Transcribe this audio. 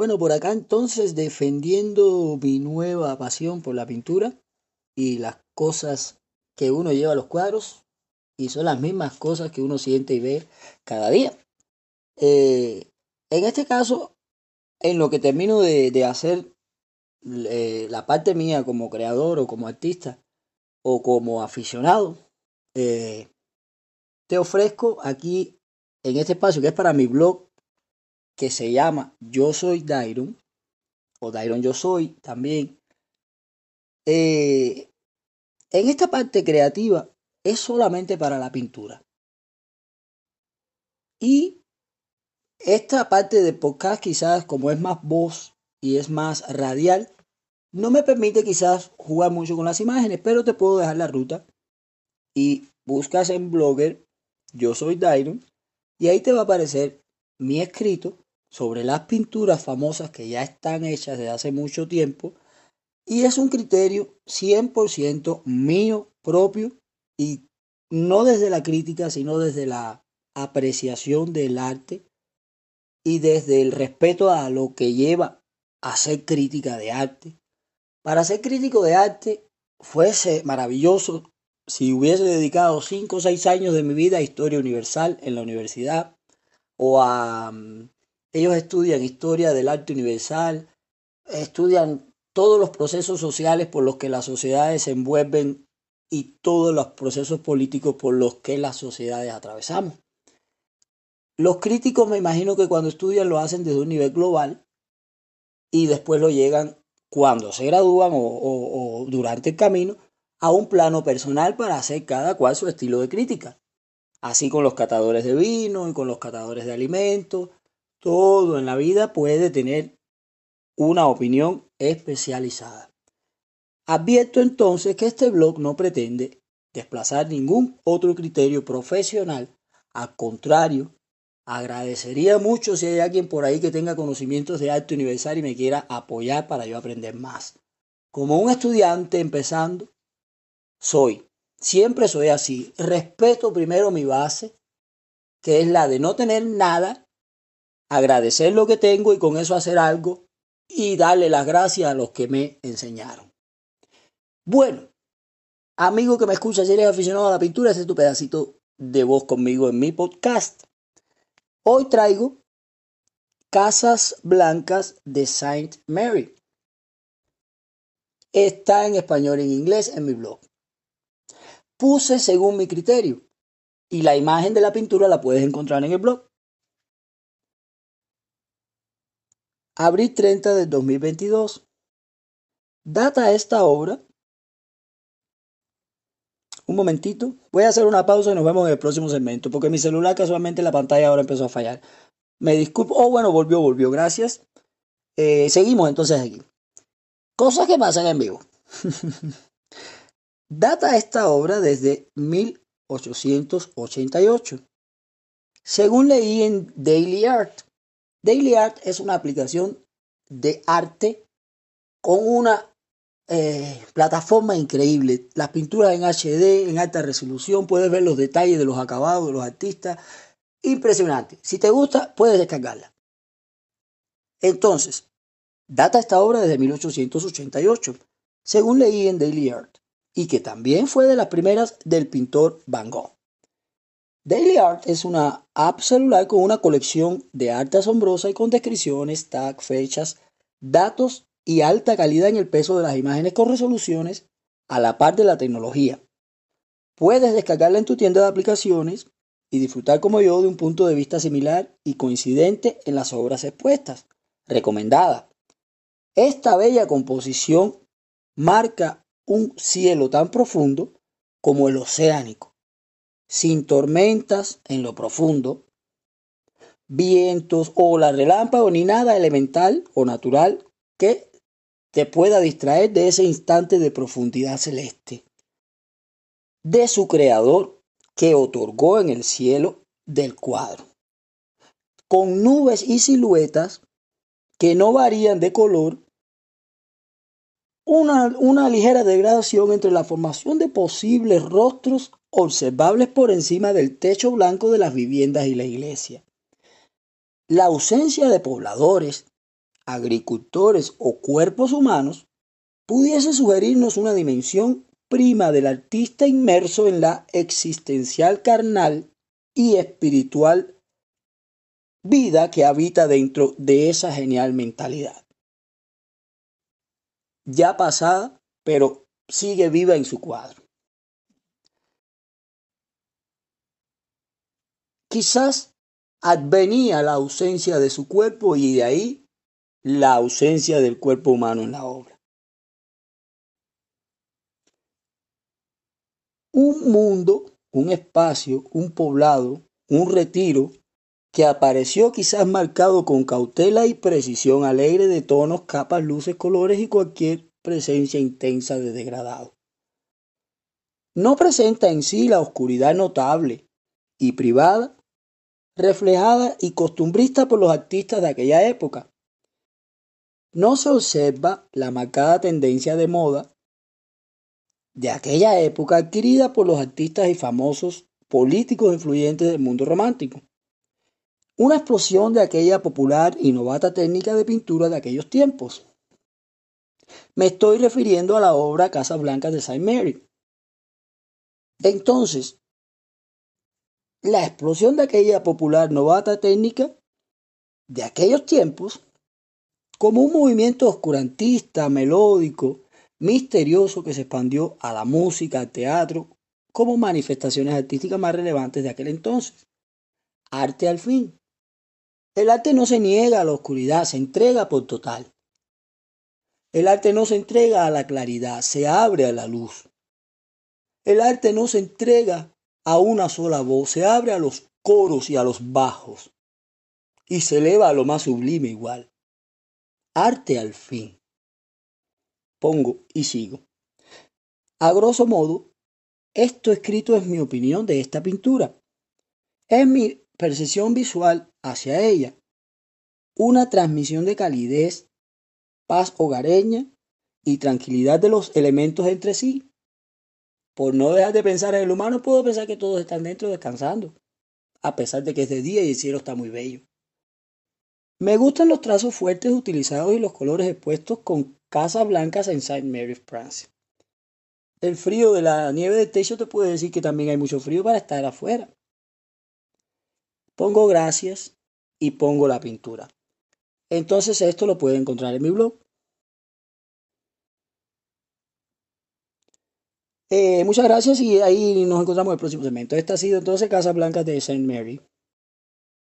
Bueno, por acá entonces defendiendo mi nueva pasión por la pintura y las cosas que uno lleva a los cuadros y son las mismas cosas que uno siente y ve cada día. Eh, en este caso, en lo que termino de, hacer eh, la parte mía como creador o como artista o como aficionado, eh, te ofrezco aquí en este espacio que es para mi blog que se llama Yo Soy Dairon, o Dairon Yo Soy también. Eh, en esta parte creativa es solamente para la pintura. Y esta parte de podcast quizás como es más voz y es más radial, no me permite quizás jugar mucho con las imágenes, pero te puedo dejar la ruta y buscas en Blogger, yo soy Dairon, y ahí te va a aparecer mi escrito sobre las pinturas famosas que ya están hechas desde hace mucho tiempo y es un criterio 100% mío propio y no desde la crítica, sino desde la apreciación del arte y desde el respeto a lo que lleva a ser crítica de arte. Para ser crítico de arte fuese maravilloso si hubiese dedicado 5 o 6 años de mi vida a historia universal en la universidad o a mm, ellos estudian historia del arte universal, estudian todos los procesos sociales por los que las sociedades se envuelven y todos los procesos políticos por los que las sociedades atravesamos. Los críticos me imagino que cuando estudian lo hacen desde un nivel global y después lo llegan cuando se gradúan o, durante el camino a un plano personal para hacer cada cual su estilo de crítica. Así con los catadores de vino y con los catadores de alimentos todo en la vida puede tener una opinión especializada. Advierto entonces que este blog no pretende desplazar ningún otro criterio profesional. Al contrario, agradecería mucho si hay alguien por ahí que tenga conocimientos de arte universal y me quiera apoyar para yo aprender más. Como un estudiante empezando, soy, siempre soy así. Respeto primero mi base, que es la de no tener nada agradecer lo que tengo y con eso hacer algo y darle las gracias a los que me enseñaron. Bueno, amigo que me escucha, si eres aficionado a la pintura, este es tu pedacito de voz conmigo en mi podcast. Hoy traigo Casas Blancas de Saint Mary. Está en español y en inglés en mi blog. Puse según mi criterio y la imagen de la pintura la puedes encontrar en el blog. Abril 30 del 2022. Data esta obra. Un momentito. Voy a hacer una pausa y nos vemos en el próximo segmento. Porque mi celular casualmente la pantalla ahora empezó a fallar. Me disculpo. Oh, bueno, volvió, volvió. Gracias. Eh, seguimos entonces aquí. Cosas que pasan en vivo. Data esta obra desde 1888. Según leí en Daily Art, Daily Art es una aplicación de arte con una eh, plataforma increíble. Las pinturas en HD, en alta resolución, puedes ver los detalles de los acabados de los artistas. Impresionante. Si te gusta, puedes descargarla. Entonces, data esta obra desde 1888, según leí en Daily Art, y que también fue de las primeras del pintor Van Gogh. Daily Art es una app celular con una colección de arte asombrosa y con descripciones, tags, fechas, datos y alta calidad en el peso de las imágenes con resoluciones a la par de la tecnología. Puedes descargarla en tu tienda de aplicaciones y disfrutar como yo de un punto de vista similar y coincidente en las obras expuestas. Recomendada. Esta bella composición marca un cielo tan profundo como el oceánico sin tormentas en lo profundo, vientos, olas, relámpagos, ni nada elemental o natural que te pueda distraer de ese instante de profundidad celeste, de su creador que otorgó en el cielo del cuadro, con nubes y siluetas que no varían de color, una, una ligera degradación entre la formación de posibles rostros observables por encima del techo blanco de las viviendas y la iglesia. La ausencia de pobladores agricultores o cuerpos humanos, pudiese sugerirnos una dimensión prima del artista inmerso en la existencial carnal y espiritual vida que habita dentro de esa genial mentalidad. Ya pasada, pero sigue viva en su cuadro. Quizás advenía la ausencia de su cuerpo y de ahí la ausencia del cuerpo humano en la obra. Un mundo, un espacio, un poblado, un retiro que apareció quizás marcado con cautela y precisión alegre de tonos, capas, luces, colores y cualquier presencia intensa de degradado. No presenta en sí la oscuridad notable y privada, reflejada y costumbrista por los artistas de aquella época. No se observa la marcada tendencia de moda de aquella época adquirida por los artistas y famosos políticos influyentes del mundo romántico una explosión de aquella popular y novata técnica de pintura de aquellos tiempos. Me estoy refiriendo a la obra Casa Blanca de Saint Mary. Entonces, la explosión de aquella popular novata técnica de aquellos tiempos, como un movimiento oscurantista, melódico, misterioso que se expandió a la música, al teatro, como manifestaciones artísticas más relevantes de aquel entonces. Arte al fin. El arte no se niega a la oscuridad, se entrega por total. El arte no se entrega a la claridad, se abre a la luz. El arte no se entrega a una sola voz, se abre a los coros y a los bajos. Y se eleva a lo más sublime igual. Arte al fin. Pongo y sigo. A grosso modo, esto escrito es mi opinión de esta pintura. Es mi percepción visual hacia ella, una transmisión de calidez, paz hogareña y tranquilidad de los elementos entre sí. Por no dejar de pensar en el humano, puedo pensar que todos están dentro descansando, a pesar de que es de día y el cielo está muy bello. Me gustan los trazos fuertes utilizados y los colores expuestos con casas blancas en Saint Mary's, France. El frío de la nieve del techo te puede decir que también hay mucho frío para estar afuera. Pongo gracias y pongo la pintura. Entonces esto lo puede encontrar en mi blog. Eh, muchas gracias y ahí nos encontramos en el próximo segmento. Esta ha sido entonces Casa Blanca de Saint Mary.